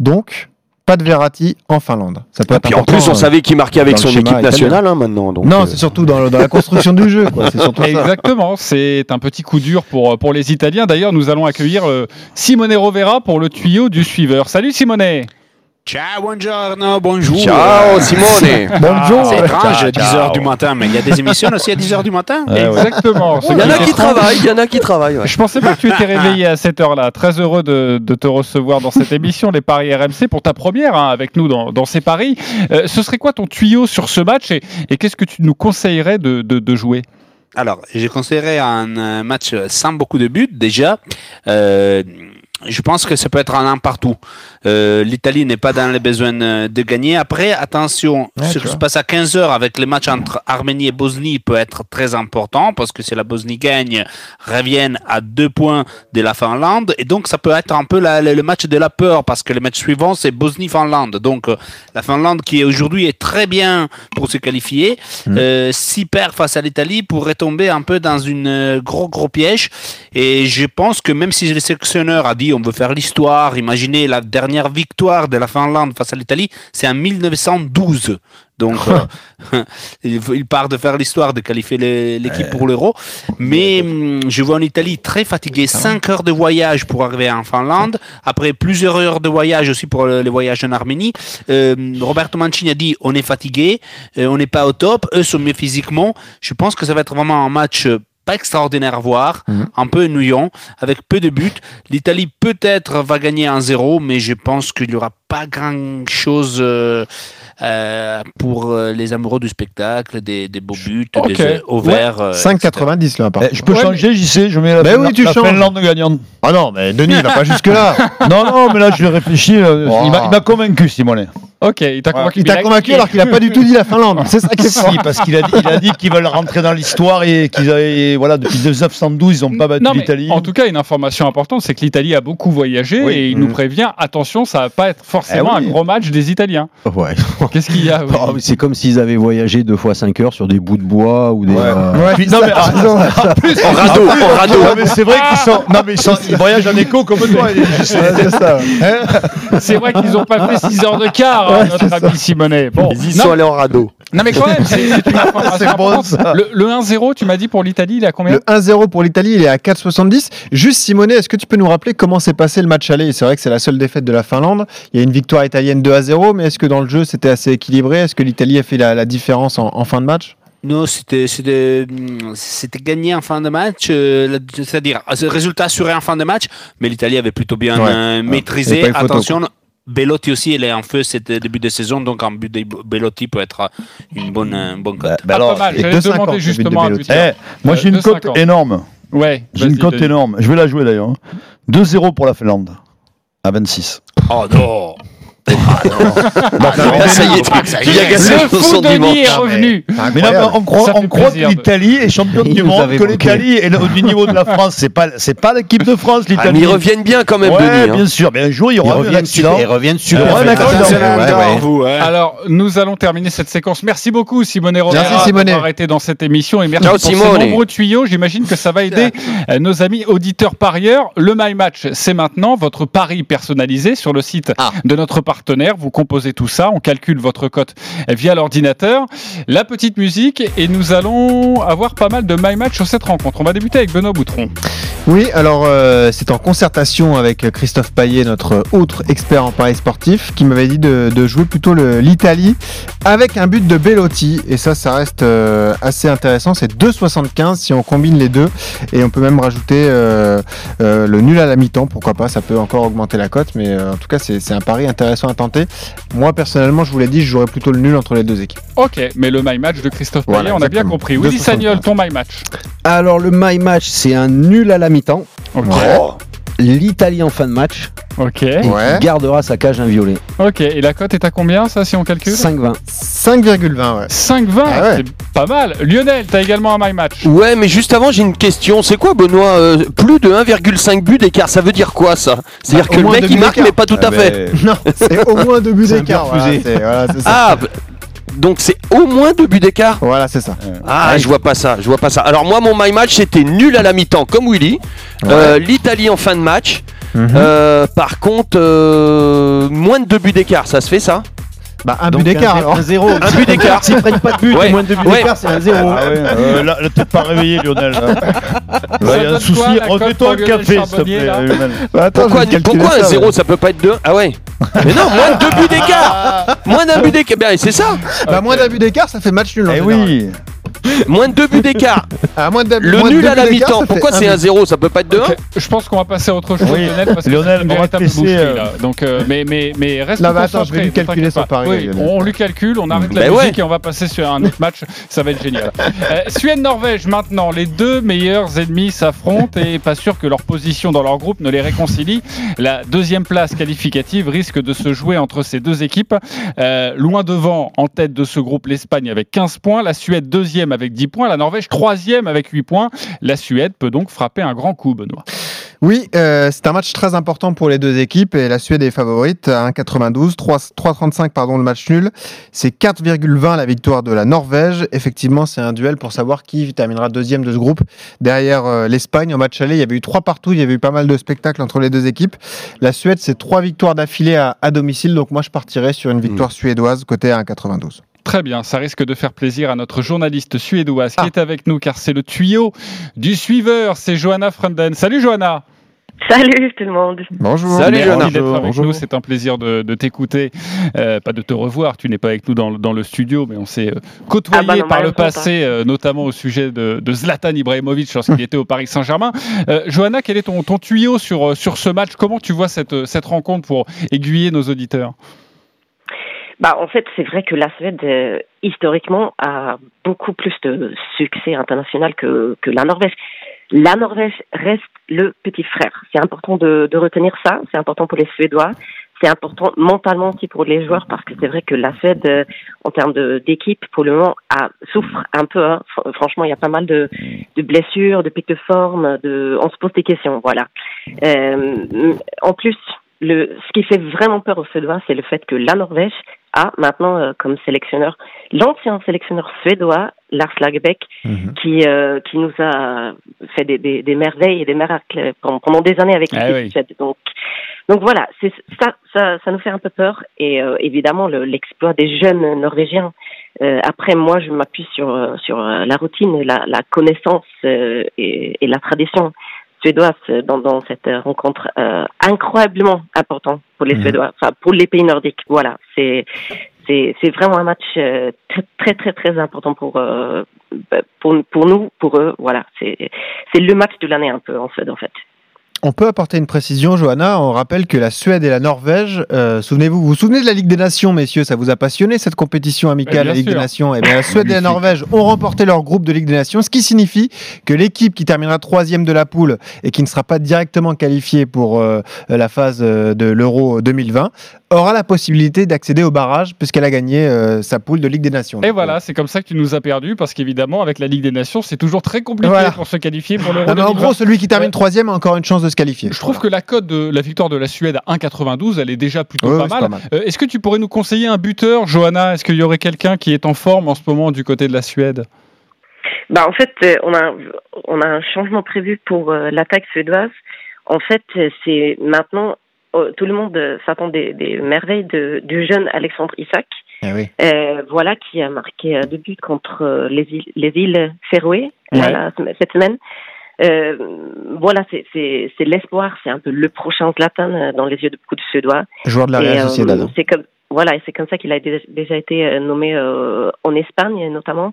Donc pas de Verratti en Finlande. Ça peut Et être puis en plus, on euh, savait qu'il marquait avec son équipe nationale hein, maintenant. Donc, Non, euh, c'est surtout dans, le- dans la construction du jeu. quoi. Surtout. Exactement, c'est un petit coup dur pour, pour les Italiens. D'ailleurs, nous allons accueillir euh, Simone Rovera pour le tuyau du suiveur. Salut Simone Ciao, buongiorno, bonjour. Ciao, Simone. [LAUGHS] Bonjour. C'est étrange, Ciao, 10h du matin, mais il y a des émissions aussi à 10h du matin? [LAUGHS] Exactement. Il y en a qui travaillent, il y en a qui travaillent. ouais. Je pensais pas que tu étais réveillé à cette heure-là. Très heureux de, de te recevoir dans cette émission, les Paris RMC, pour ta première hein, avec nous dans, dans ces paris. Euh, ce serait quoi ton tuyau sur ce match et, et qu'est-ce que tu nous conseillerais de, de- de jouer? Alors, je conseillerais un euh, match sans beaucoup de buts déjà. Euh, je pense que ça peut être un un partout. Euh, L'Italie n'est pas dans les besoins euh, de gagner. Après, attention, ce qui se passe à 15h avec les matchs entre Arménie et Bosnie peut être très important parce que si la Bosnie gagne, reviennent à deux points de la Finlande. Et donc, ça peut être un peu la- le le match de la peur parce que le match suivant, c'est Bosnie-Finlande. Donc, euh, la Finlande qui aujourd'hui est très bien pour se qualifier, euh, s'y perd face à l'Italie pourrait tomber un peu dans une gros gros piège. Et je pense que même si le sélectionneur a dit on veut faire l'histoire, imaginez la dernière victoire de la Finlande face à l'Italie, c'est en 1912. Donc, [LAUGHS] euh, [LAUGHS] il, part de faire l'histoire, de qualifier l'équipe pour l'Euro. Mais hum, je vois en Italie très fatigué. 5 heures de voyage pour arriver en Finlande. Après plusieurs heures de voyage aussi pour le- les voyages en Arménie. Euh, Roberto Mancini a dit on est fatigué, euh, on n'est pas au top. Eux sont mieux physiquement. Je pense que ça va être vraiment un match. Pas extraordinaire à voir, un peu ennuyant, avec peu de buts. L'Italie peut-être va gagner 1-0, mais je pense qu'il n'y aura pas grand-chose euh, euh, pour euh, les amoureux du spectacle, des, des beaux buts, Ok. des au vert. euh, 5,90 là, par Eh, je peux Ouais, changer, j'y sais, je mets la, Mais oui, tu la changes. Finlande gagnante. Ah non, mais Denis, il va pas [LAUGHS] jusque-là. Non, non, mais là, je réfléchis. Oh. Il m'a- convaincu, Simone. Ok, il t'a convaincu. Il t'a mais convaincu alors qu'il a pas du tout dit la Finlande. C'est ça qui est fort. [LAUGHS] Si, parce qu'il a dit, il a dit qu'ils veulent rentrer dans l'histoire et qu'ils avaient, voilà, depuis 1912, ils n'ont pas battu l'Italie. en tout cas, une information importante, c'est que l'Italie a beaucoup voyagé Oui. et il nous prévient attention, ça va pas être forcément Eh oui. un gros match des Italiens. Ouais. [LAUGHS] Qu'est-ce qu'il y a oui Oh, c'est comme s'ils avaient voyagé deux fois 5 heures sur des bouts de bois ou des. euh, Ouais, Puis- non, mais, ah, en plus, En radeau, en c'est vrai qu'ils sont, non, mais ils, sont, ils voyagent en écho comme toi. ça. C'est vrai qu'ils n'ont pas fait 6 heures de quart, notre ami Simonet. Bon, Ils y non, sont allés en radeau. non, mais quand même, c'est une [LAUGHS] information bon, ça. Le, le 1-0, tu m'as dit pour l'Italie, il est à combien Le 1-0 pour l'Italie, il est à 4,70. Juste Simonet, est-ce que tu peux nous rappeler comment s'est passé le match aller? C'est vrai que c'est la seule défaite de la Finlande. Il y a une victoire italienne 2 à 0, mais est-ce que dans le jeu c'était assez équilibré? Est-ce que l'Italie a fait la, la différence en, en fin de match? Non, c'était gagné en fin de match, euh, c'est-à-dire résultat assuré en fin de match, mais l'Italie avait plutôt bien Ouais. euh, maîtrisé. Attention, Bellotti aussi, il est en feu c'était début de saison, donc un but de Bellotti peut être une bonne bonne cote. bah alors, pas mal. et J'allais 2,50 demander de justement. Eh, moi Euh, j'ai une cote 2,50. énorme. Ouais. J'ai une cote énorme. Je vais la jouer d'ailleurs. hein. 2-0 pour la Finlande. À 26. Oh non Ah, ça y est, tu y as cassé Le son fou Denis dimanche. est revenu. Mais là, on croit, Ça fait on croit que l'Italie est championne Il du monde, que l'Italie est au du niveau de la France. C'est pas, c'est pas l'équipe de France, Ah, mais l'Italie. ils reviennent bien quand même, ouais, Denis. hein. bien sûr. Mais un jour, il y Ils aura un reviennent accident. ils reviennent Il super. Alors, nous allons terminer cette séquence. Merci beaucoup, Simone Simone. d'avoir été dans cette émission. Et merci Ciao, pour Simone. ces nombreux tuyaux. J'imagine que ça va aider euh, nos amis auditeurs parieurs. Le My Match, c'est maintenant votre pari personnalisé sur le site Ah. de notre partenaire. Vous composez tout ça, on calcule votre cote via l'ordinateur. La petite musique et nous allons avoir pas mal de My Match sur cette rencontre. On va débuter avec Benoît Boutron. Oui, alors euh, c'est en concertation avec Christophe Paillet, notre autre expert en paris sportif, qui m'avait dit de, jouer plutôt l'Italie avec un but de Bellotti. Et ça, ça reste euh, assez intéressant. C'est 2,75 si on combine les deux. Et on peut même rajouter euh, le nul à la mi-temps. Pourquoi pas Ça peut encore augmenter la cote. Mais en tout cas, c'est un pari intéressant à tenter. Moi, personnellement, je vous l'ai dit, je jouerais plutôt le nul entre les deux équipes. Ok, mais le My Match de Christophe Payet, Voilà, on a bien compris. Willy 2,75. Sagnol, ton My Match. Alors le my match, c'est un nul à la mi-temps. Ok. L'Italie en fin de match Ok. et Ouais. qui gardera sa cage inviolée. Ok. Et la cote est à combien, ça, si on calcule 5-20. 5,20, ouais. 5-20, Ah ouais. c'est pas mal. Lionel, t'as également un My Match. Ouais, mais juste avant, j'ai une question. C'est quoi, Benoît euh, Plus de 1,5 but d'écart, ça veut dire quoi, ça? C'est-à-dire Bah, que le mec, il marque, mais pas tout à Ah, fait. [LAUGHS] Non, c'est au moins deux buts C'est un d'écart. Voilà, voilà. Ah, donc c'est au moins deux buts d'écart Voilà, c'est ça. Ah, je vois pas ça, je vois pas ça. Alors moi, mon my match, c'était nul à la mi-temps, comme Willy. Euh, L'Italie en fin de match. Mhm. Euh, par contre, euh, moins de deux buts d'écart, ça se fait ça? Bah, un Donc, but d'écart alors. Un 0. Un but d'écart. S'ils prennent pas de but Ouais. moins de deux buts Ouais. d'écart, c'est un 0. Ah ouais, euh, là, là, t'es pas réveillé, Lionel. [LAUGHS] Il y a un souci. Refais-toi un café, s'il te plaît, Lionel. Bah, attends, Pourquoi, un zéro, ça peut pas être deux? Ah ouais Mais non, moins de deux buts d'écart Moins d'un but d'écart, ben, c'est ça Bah, moins d'un but d'écart, ça fait match nul. en Eh général. oui. Moins de deux buts d'écart Ah, moins de, Le moins nul à la mi-temps, pourquoi c'est un but. zéro Ça peut pas être deux Ok, Je pense qu'on va passer à autre chose, Oui. Lionel, parce que Lionel, on va boucherie, euh, là. Donc, euh, mais, mais, mais reste Là, attends, concentré, je vais lui calculer son pari, Oui, on lui calcule, on arrête la Ben musique ouais. et on va passer sur un autre match. Ça va être génial. Euh, Suède-Norvège, maintenant. Les deux meilleurs ennemis s'affrontent et pas sûr que leur position dans leur groupe ne les réconcilie. La deuxième place qualificative risque de se jouer entre ces deux équipes. Euh, loin devant, en tête de ce groupe, l'Espagne avec 15 points, la Suède deuxième avec 10 points, la Norvège troisième avec 8 points. La Suède peut donc frapper un grand coup, Benoît. Oui, euh, c'est un match très important pour les deux équipes et la Suède est favorite à 1,92, 3 3,35 pardon le match nul. C'est 4,20 la victoire de la Norvège. Effectivement, c'est un duel pour savoir qui terminera deuxième de ce groupe derrière euh, l'Espagne. En match aller, il y avait eu trois partout, il y avait eu pas mal de spectacles entre les deux équipes. La Suède, c'est trois victoires d'affilée à, à domicile, donc moi je partirais sur une victoire suédoise côté à 1,92. Très bien, ça risque de faire plaisir à notre journaliste suédoise qui est avec nous car c'est le tuyau du suiveur, c'est Johanna Frunden. Salut Johanna Salut tout le monde. Bonjour. Salut, Merci Johanna. d'être avec Bonjour. nous, c'est un plaisir de, de t'écouter, Euh, pas de te revoir, tu n'es pas avec nous dans, le- dans le studio, mais on s'est euh, côtoyé Ah bah non, par le passé, euh, notamment au sujet de, de Zlatan Ibrahimovic lorsqu'il [LAUGHS] était au Paris Saint-Germain. Euh, Johanna, quel est ton, ton tuyau sur, sur ce match? Comment tu vois cette, cette rencontre pour aiguiller nos auditeurs? Bah, en fait, c'est vrai que la Suède, euh, historiquement, a beaucoup plus de succès international que, que la Norvège. La Norvège reste le petit frère. C'est important de, de retenir ça. C'est important pour les Suédois. C'est important mentalement aussi pour les joueurs parce que c'est vrai que la Suède, euh, en termes d'équipe, pour le moment, a, souffre un peu. hein. Fr- Franchement, il y a pas mal de, de blessures, de pics de forme. De, on se pose des questions. Voilà. Euh, en plus, le, ce qui fait vraiment peur aux Suédois, c'est le fait que la Norvège a maintenant euh, comme sélectionneur l'ancien sélectionneur suédois Lars Lagerbäck, qui euh, qui nous a fait des, des, des merveilles et des miracles pendant, pendant des années avec Ah l'équipe oui. Donc donc voilà, c'est ça, ça ça nous fait un peu peur et euh, évidemment le- l'exploit des jeunes Norvégiens. Euh, après moi, je m'appuie sur euh, sur euh, la routine la, la connaissance euh, et, et la tradition suédoise dans, dans cette euh, rencontre euh, incroyablement important pour les Mhm. Suédois, enfin pour les pays nordiques. Voilà, c'est c'est c'est vraiment un match euh, très très très très important pour euh, bah, pour pour nous, pour eux. Voilà, c'est c'est le match de l'année un peu en Suède en fait. On peut apporter une précision, Johanna. On rappelle que la Suède et la Norvège, euh, souvenez-vous, vous vous souvenez de la Ligue des Nations, messieurs, ça vous a passionné cette compétition amicale, Eh la Ligue sûr. des Nations? Et bien, la Suède et la. Norvège ont remporté leur groupe de Ligue des Nations, ce qui signifie que l'équipe qui terminera troisième de la poule et qui ne sera pas directement qualifiée pour euh, la phase euh, de l'Euro 2020 aura la possibilité d'accéder au barrage puisqu'elle a gagné euh, sa poule de Ligue des Nations. Et voilà, c'est comme ça que tu nous as perdu parce qu'évidemment, avec la Ligue des Nations, c'est toujours très compliqué Voilà. pour se qualifier pour l'Euro. En 2020. gros, celui qui termine troisième a encore une chance de se qualifier. Je trouve que la cote de la victoire de la Suède à 1,92, elle est déjà plutôt Ouais, pas, mal. pas mal. Euh, Est-ce que tu pourrais nous conseiller un buteur, Johanna? Est-ce qu'il y aurait quelqu'un qui est en forme en ce moment du côté de la Suède? Bah en fait, euh, on a on a un changement prévu pour euh, l'attaque suédoise. En fait, euh, c'est maintenant euh, tout le monde euh, s'attend des, des merveilles de, du jeune Alexandre Isaac. Euh, voilà qui a marqué euh, deux buts contre euh, les îles les îles Féroé Ouais. cette semaine. Euh, voilà, c'est l'espoir, c'est un peu le prochain Zlatan dans les yeux de beaucoup de Suédois. Joueur de la Real euh, Sociedad. c'est comme voilà, et c'est comme ça qu'il a déjà, été nommé euh, en Espagne notamment.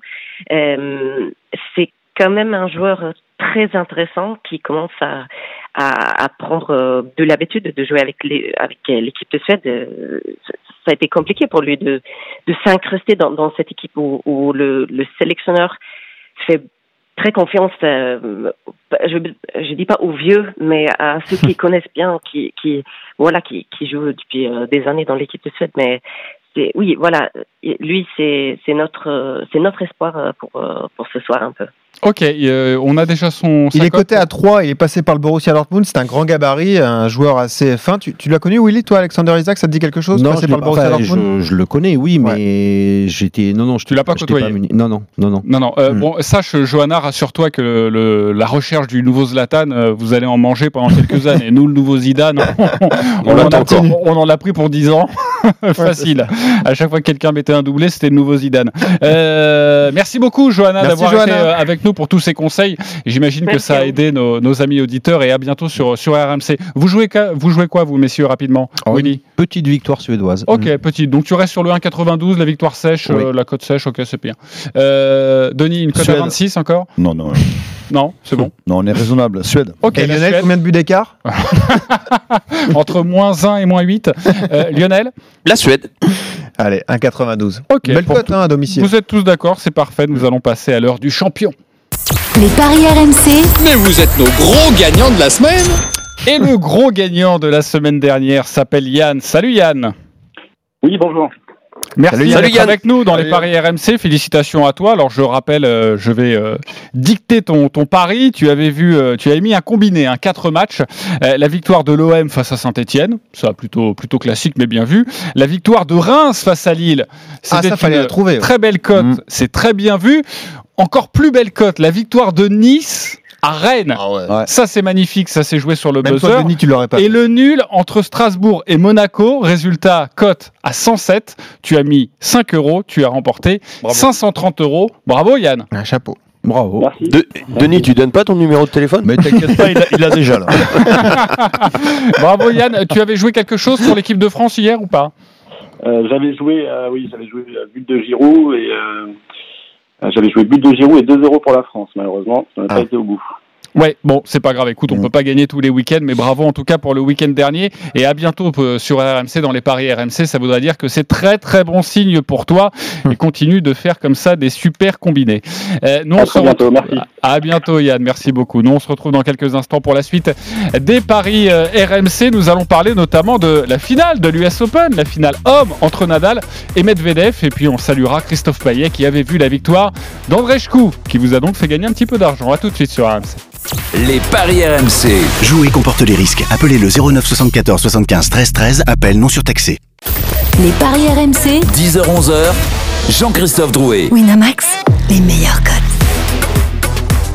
C'est quand même un joueur très intéressant qui commence à, à, à prendre euh, de l'habitude de jouer avec les, avec euh, l'équipe de Suède. Euh, ça- a été compliqué pour lui de, de s'incruster dans, dans cette équipe où, où le, le sélectionneur fait très confiance, euh, je je dis pas aux vieux, mais à [LAUGHS] ceux qui connaissent bien, qui qui voilà, qui qui jouent depuis euh, des années dans l'équipe de Suède. Mais c'est oui, voilà, lui c'est c'est notre c'est notre espoir euh, pour euh, pour ce soir un peu. Ok, euh, on a déjà son. Il est coté à 3, il est passé par le Borussia Dortmund, c'est un grand gabarit, un joueur assez fin. Tu, tu l'as connu, Willy, toi, Alexander Isaac, ça te dit quelque chose Non, passé je, par le Borussia enfin, Dortmund je, je le connais, oui, mais j'étais. Non, non, je Tu l'as pas côtoyé muni- Non, non, non, non. Non, non. euh, Hmm. Bon, sache, Johanna, rassure-toi que le- le- la recherche du nouveau Zlatan, euh, vous allez en manger pendant quelques [LAUGHS] années. Nous, le nouveau Zidane, [LAUGHS] on, on en, a on en a pris pour 10 ans. [LAUGHS] Facile. À chaque fois que quelqu'un mettait un doublé, c'était le nouveau Zidane. Euh, merci beaucoup, Johanna, d'avoir été euh, avec nous pour tous ces conseils. J'imagine que ça a aidé nos, nos amis auditeurs. Et à bientôt sur, sur RMC. Vous jouez, quoi- vous jouez quoi, vous, messieurs, rapidement Oh, Willy petite victoire suédoise. Ok, Mm. petite. Donc tu restes sur le 1,92, la victoire sèche, Oui. euh, la cote sèche, ok, c'est bien. Euh, Denis, une cote à Suède. 26 encore Non, non. Non, c'est bon. Non, on est raisonnable. Suède. Ok, Et la Lionel, Suède, combien de buts d'écart [LAUGHS] entre moins 1 et moins 8. Euh, Lionel La Suède. Allez, 1,92. Ok, Belle pour cote hein, à domicile. Vous êtes tous d'accord, c'est parfait. Nous allons passer à l'heure du champion. Les paris RMC, Mais vous êtes nos gros gagnants de la semaine Et le gros gagnant de la semaine dernière s'appelle Yann. Salut Yann. Oui, bonjour. Merci Salut Yann. avec nous dans les paris RMC. Félicitations à toi. Alors je rappelle, euh, je vais euh, dicter ton, ton pari. Tu avais vu, euh, tu avais mis un combiné, un 4 matchs. Euh, la victoire de l'OM face à Saint-Etienne, ça plutôt plutôt classique mais bien vu. La victoire de Reims face à Lille, Ah, c'était ça, fallait une la trouver, ouais. Très belle cote, Mm. c'est très bien vu. Encore plus belle cote, la victoire de Nice à Rennes. Ouais. Ça c'est magnifique, ça s'est joué sur le Même buzzer. toi, Denis, tu l'aurais pas. Et le nul entre Strasbourg et Monaco, résultat cote à 107. Tu as mis 5 euros, tu as remporté 530 euros. Bravo Yann. Un chapeau. Bravo. Merci. De- Denis, tu donnes pas ton numéro de téléphone Mais t'inquiète pas, il a, il a déjà là. [LAUGHS] Bravo Yann. Tu avais joué quelque chose pour l'équipe de France hier ou pas? Euh, j'avais joué, euh, oui, j'avais joué euh, but de Giroud et euh, j'avais joué but de Giroud et 2-0 pour la France. Malheureusement, ça n'a Ah. pas été au bout. Ouais, bon, c'est pas grave. Écoute, on Mm. peut pas gagner tous les week-ends, mais bravo en tout cas pour le week-end dernier. Et à bientôt euh, sur RMC dans les paris RMC. Ça voudrait dire que c'est très très bon signe pour toi. Et continue de faire comme ça des super combinés. Euh, nous, À on très se bientôt, retrouve- merci. À bientôt Yann, merci beaucoup. Nous on se retrouve dans quelques instants pour la suite des paris euh, RMC. Nous allons parler notamment de la finale de l'US Open, la finale homme entre Nadal et Medvedev. Et puis on saluera Christophe Payet qui avait vu la victoire d'André Chkou, qui vous a donc fait gagner un petit peu d'argent. À tout de suite sur RMC. Les paris RMC. Jouer comporte les risques. Appelez le 09 74 75 13 13. Appel non surtaxé. les paris RMC, 10h-11h. Jean-Christophe Drouet. Winamax, les meilleurs cotes.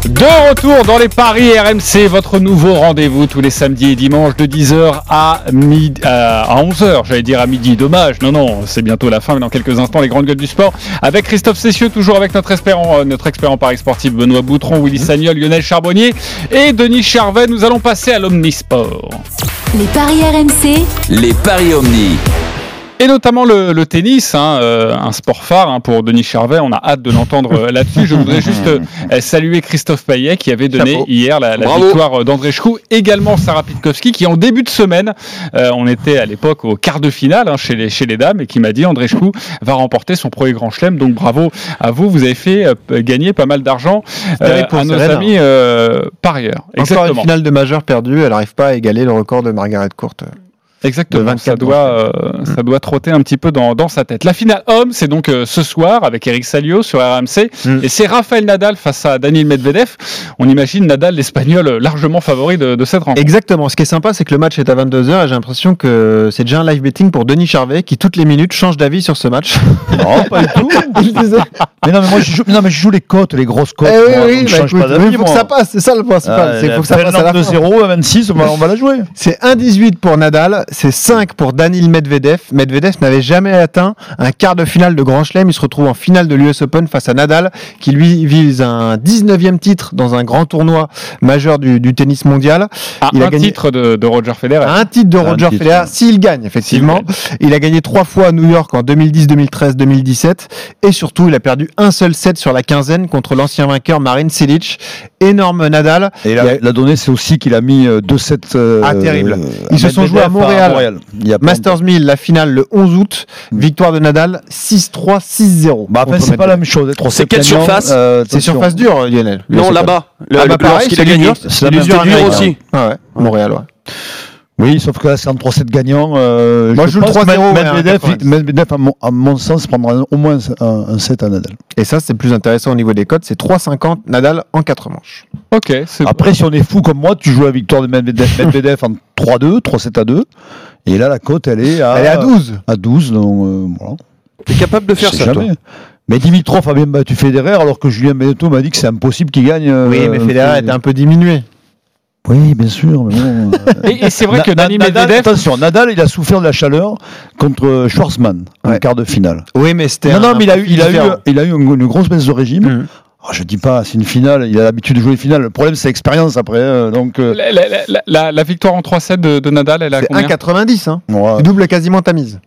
De retour dans les paris RMC, votre nouveau rendez-vous tous les samedis et dimanches de 10h à, midi, euh, à 11h, j'allais dire à midi, dommage, non, non, c'est bientôt la fin, mais dans quelques instants, les grandes gueules du sport, avec Christophe Cessieux, toujours avec notre expert en, euh, notre expert en paris sportif, Benoît Boutron, Willy Sagnol, Lionel Charbonnier et Denis Charvet, nous allons passer à l'Omnisport. Les paris RMC, Les paris Omni. Et notamment le, le tennis, hein, euh, un sport phare hein, pour Denis Charvet. On a hâte de l'entendre euh, là-dessus. Je voudrais juste [LAUGHS] euh, saluer Christophe Payet qui avait donné Chapeau. hier la, la victoire euh, d'André Chkou. Également Sarah Pitkowski qui en début de semaine, euh, on était à l'époque au quart de finale hein, chez, les, chez les dames et qui m'a dit André Chkou va remporter son premier grand chelem. Donc bravo à vous. Vous avez fait gagner pas mal d'argent euh, à nos amis euh, parieurs. Encore une Exactement. finale de majeur perdue, elle n'arrive pas à égaler le record de Margaret Court. Exactement. de 24 ça doit, euh, ça doit trotter un petit peu dans, dans sa tête. La finale homme, c'est donc euh, ce soir avec Eric Salio sur RMC. Mm. Et c'est Rafael Nadal face à Daniel Medvedev. On imagine Nadal, l'Espagnol, euh, largement favori de, de cette rencontre. Exactement. Ce qui est sympa, c'est que le match est à 22h et j'ai l'impression que c'est déjà un live betting pour Denis Charvet qui, toutes les minutes, change d'avis sur ce match. Non, pas du tout. [LAUGHS] Il disait. Mais non, mais moi, je joue, non, mais je joue les cotes, les grosses cotes. Eh oui, moi, oui, bah écoute, pas il faut que ça passe, c'est ça le principal. Ah, c'est faut que ça passe à la de fin. 0 à 26, on va, on va la jouer. C'est 1,18 pour Nadal, c'est 5 pour Daniil Medvedev. Medvedev n'avait jamais atteint un quart de finale de Grand Chelem. Il se retrouve en finale de l'US Open face à Nadal, qui lui vise un 19e titre dans un grand tournoi majeur du, du tennis mondial. Ah, Il a un gagné- titre de, de Roger Federer. Un titre de Un Roger titre, Federer, s'il gagne, effectivement. Il a gagné trois fois à New York en 2010, 2013, 2017. Et surtout, il a perdu un seul set sur la quinzaine contre l'ancien vainqueur Marin Cilic. Énorme Nadal. Et la, la donnée, c'est aussi qu'il a mis 2 sets. euh, Ah, terrible. euh, Ils se sont joués à Montréal. Il y a Masters 1000, la finale le 11 août. Victoire de Nadal 6-3, 6-0. Bah, après, c'est pas la même chose. C'est quelle surface euh, C'est surface dure, Lionel. Non, là-bas. Ah bah pareil, c'est a gagné. l'usure. C'est C'est la même l'usure aussi. Ah ouais, Montréal, ouais. Oui, sauf que là, c'est en 3-7 gagnant. Euh, Moi, je joue le pense que 3-0, ouais, Medvedev, 90. Medvedev, à mon, à mon sens, prendra au moins un, un set à Nadal. Et ça, c'est plus intéressant au niveau des codes. C'est 3,50 Nadal en 4 manches. Ok, Après, si on est fou comme moi, tu joues la victoire de Medvedev, [LAUGHS] Medvedev en 3-2, 3-7 à 2. Et là, la cote, elle est à, Elle est à 12. À 12, donc euh, voilà. T'es capable de faire ça, toi jamais. Mais Dimitrov a bien battu Federer, alors que Julien Benetton m'a dit que c'est impossible qu'il gagne. euh, Oui, mais Federer était un peu diminué. Oui, bien sûr. Mais bon, euh, [LAUGHS] Et, et c'est vrai que Nadal, Medvedev. attention, Nadal, il a souffert de la chaleur contre euh, Schwarzman en quart de finale. Oui, mais c'était Non, non, un mais il a eu, profil il a eu, différent. il a eu une, une grosse baisse de régime. Mhm. Ah, je dis pas, c'est une finale, il a l'habitude de jouer les finales. Le problème, c'est l'expérience après. hein, donc, euh, La, la- la- la- la victoire en 3-7 de, de Nadal, elle a C'est combien 1,90. Hein. ouais. Tu doubles quasiment ta mise.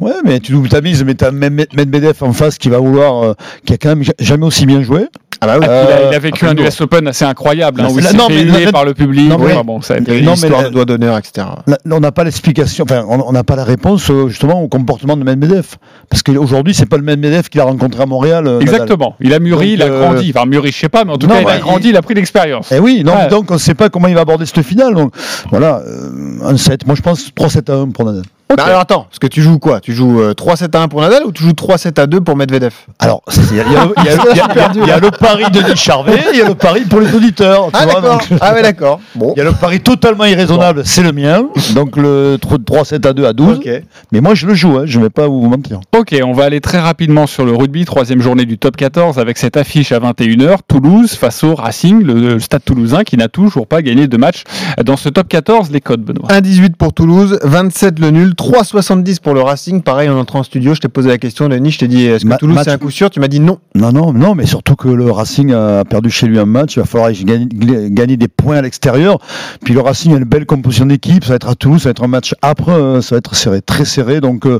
Ouais, mais tu doubles ta mise, mais t'as même Medvedev en face qui va vouloir, euh, qui a quand même ja- jamais aussi bien joué. Ah bah oui. il, a, il a Euh, vécu un. US Open assez incroyable, hein, où il s'est fait huer par le public. non, mais- Enfin, bon, ça a été- mais doigt d'honneur, etc. On n'a pas l'explication, enfin, on n'a pas la réponse euh, justement au comportement de Medvedev. Parce qu'aujourd'hui, c'est pas le Medvedev qu'il a rencontré à Montréal. euh, Nadal. Exactement. Il a mûri, Donc, il a euh, grandi. Enfin, mûri, je sais pas, mais en tout Non, cas, il a grandi, il a pris l'expérience. Eh oui, non, Ouais. donc on ne sait pas comment il va aborder cette finale. Donc voilà, euh, un 7. Moi, je pense 3-7 à 1 pour Nadal. Bah alors attends, parce que tu joues quoi? Tu joues euh, 3-7 à 1 pour Nadal ou tu joues 3-7 à 2 pour Medvedev? Alors, il y a, le pari de Denis Charvet, il y a le pari pour les auditeurs. tu Ah d'accord. donc- Ah ouais d'accord. Bon. Il y a le pari totalement irraisonnable, c'est le mien. Donc le 3-7 à 2 à 12. Ok. Mais moi, je le joue, hein, je ne vais pas vous mentir. Ok, on va aller très rapidement sur le rugby, troisième journée du top 14 avec cette affiche à 21h, Toulouse face au Racing, le, le stade toulousain qui n'a toujours pas gagné de match dans ce top 14. Les codes, Benoît? 1,18 pour Toulouse, 27 le nul, 3,70 pour le Racing. Pareil, en entrant en studio, je t'ai posé la question, Denis, je t'ai dit est-ce que Ma- Toulouse match- c'est un coup sûr? Tu m'as dit non. Non, non, non, mais surtout que le Racing a perdu chez lui un match. Il va falloir gagner, gagner des points à l'extérieur. Puis le Racing a une belle composition d'équipe. Ça va être à Toulouse, ça va être un match âpre, euh, ça va être serré, très serré. Donc euh,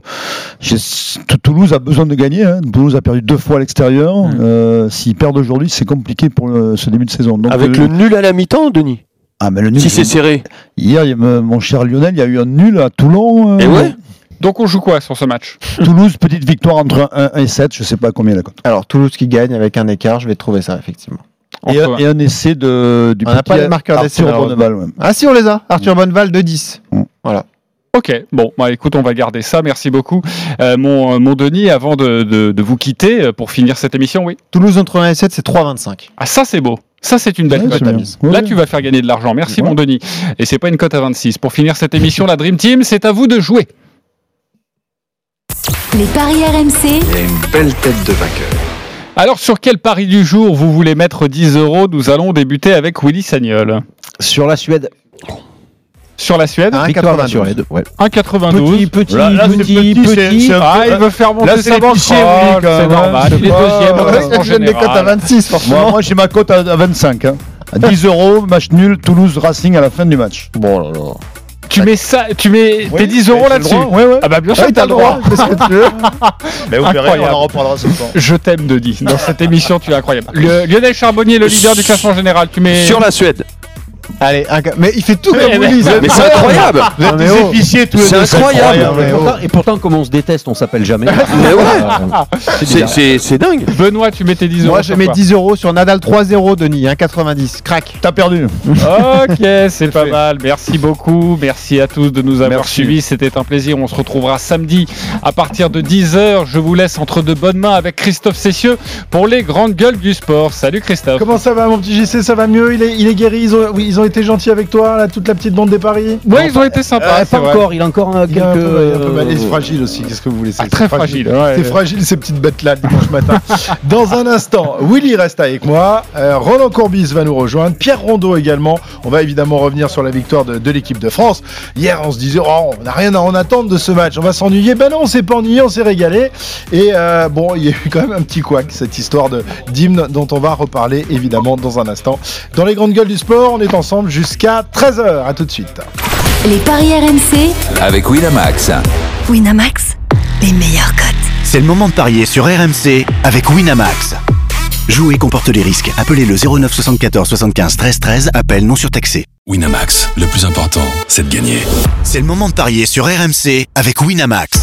Toulouse a besoin de gagner. hein. Toulouse a perdu deux fois à l'extérieur. Euh, S'ils perdent aujourd'hui, c'est compliqué pour le- ce début de saison. Donc, Avec euh, le nul à la mi-temps, Denis? Ah, mais le nul. Si c'est serré. Hier, il y a, euh, mon cher Lionel, il y a eu un nul à Toulon. euh, Et ouais Donc on joue quoi sur ce match? Toulouse, petite victoire entre 1 et 7. Je sais pas combien la cote. Alors Toulouse qui gagne avec un écart, je vais trouver ça effectivement. Et, un- et un essai de, du On n'a petit pas les marqueurs d'essai, Arthur. Bonneval. ouais. Ah si, on les a. Arthur Bonneval de 10. Mm. Voilà. Ok, bon, bah, écoute, on va garder ça. Merci beaucoup, Euh, mon, mon Denis. Avant de, de- de vous quitter pour finir cette émission, oui. Toulouse entre 1 et 7, c'est 3,25. Ah, ça c'est beau. Ça c'est une belle Ouais, cote c'est à bien. mise. Ouais, Là tu vas faire gagner de l'argent. Merci Ouais. mon Denis. Et c'est pas une cote à 26. Pour finir cette émission, la Dream Team, c'est à vous de jouer. Les paris RMC, Il y a une belle tête de vainqueur. Alors sur quel pari du jour vous voulez mettre 10 euros? Nous allons débuter avec Willy Sagnol. Sur la Suède. Sur la Suède, Ah, Victoire de la 1,92. Suède. Ouais. 1,92. Petit, petit, Là, là, c'est petit, petit, petit. Ah, il veut faire monter Là, oui, quand c'est même, normal. je sais Il est pas. deuxième je donne des cotes à général. 26 forcément. Moi, moi, j'ai ma cote à, à 25. hein. À [LAUGHS] 10 euros, match nul, Toulouse Racing à la fin du match. Bon là là. Tu mets ça, tu mets tes 10 euros là-dessus. Ouais, ouais. Ah bah bien sûr, Ouais, t'as le droit. fais ce que tu veux. [LAUGHS] Mais vous verrez, on Incroyable. en reprendra ce soir. Je t'aime, Denis. Dans cette émission, tu es incroyable. [LAUGHS] Le- Lionel Charbonnier, le leader du classement général. Tu mets Sur la Suède. Allez, un mais il fait tout comme vous mais- dites. mais c'est incroyable. Vous êtes Non, des mais oh. épiciers tous les C'est deux. incroyable. Et oh. pourtant, et pourtant, comme on se déteste, on s'appelle jamais. Mais [LAUGHS] ouais. c'est C'est- bizarre. C'est c'est dingue. Benoît, tu mets tes 10 euros. Moi, je sur mets quoi 10 euros sur Nadal 3-0, Denis, 1,90. Crac. T'as perdu. Ok, [LAUGHS] c'est pas mal. Merci beaucoup. Merci à tous de nous avoir Merci. suivis. C'était un plaisir. On se retrouvera samedi à partir de 10h. Je vous laisse entre de bonnes mains avec Christophe Cessieux pour les grandes gueules du sport. Salut Christophe. Comment ça va, mon petit JC Ça va mieux? Il est, il est guéri? Ils ont, oui, ils ont été gentils avec toi, là, toute la petite bande des paris Ouais, ils ont été sympas. Euh, pas vrai. encore, il a encore euh, quelques. peu, il est un peu mal- il est fragile aussi, qu'est-ce que vous voulez c'est- Ah, très fragile, ouais, c'est ouais. fragile ces petites bêtes-là le dimanche matin. [LAUGHS] Dans un instant, Willy reste avec moi, euh, Roland Courbis va nous rejoindre, Pierre Rondeau également. On va évidemment revenir sur la victoire de, de l'équipe de France. Hier, on se disait, oh, on n'a rien à en attendre de ce match, on va s'ennuyer. Ben non, on s'est pas ennuyé, on s'est régalé. Et euh, bon, il y a eu quand même un petit couac, cette histoire de d'hymne dont on va reparler évidemment dans un instant. Dans les grandes gueules du sport, on est ensemble jusqu'à 13h. À tout de suite. Les paris RMC, Avec Winamax. Winamax, les meilleurs cotes. C'est le moment de parier sur RMC avec Winamax. Jouer comporte les risques. Appelez le 09 74 75 13 13. Appel non surtaxé. Winamax, le plus important, c'est de gagner. C'est le moment de parier sur RMC avec Winamax.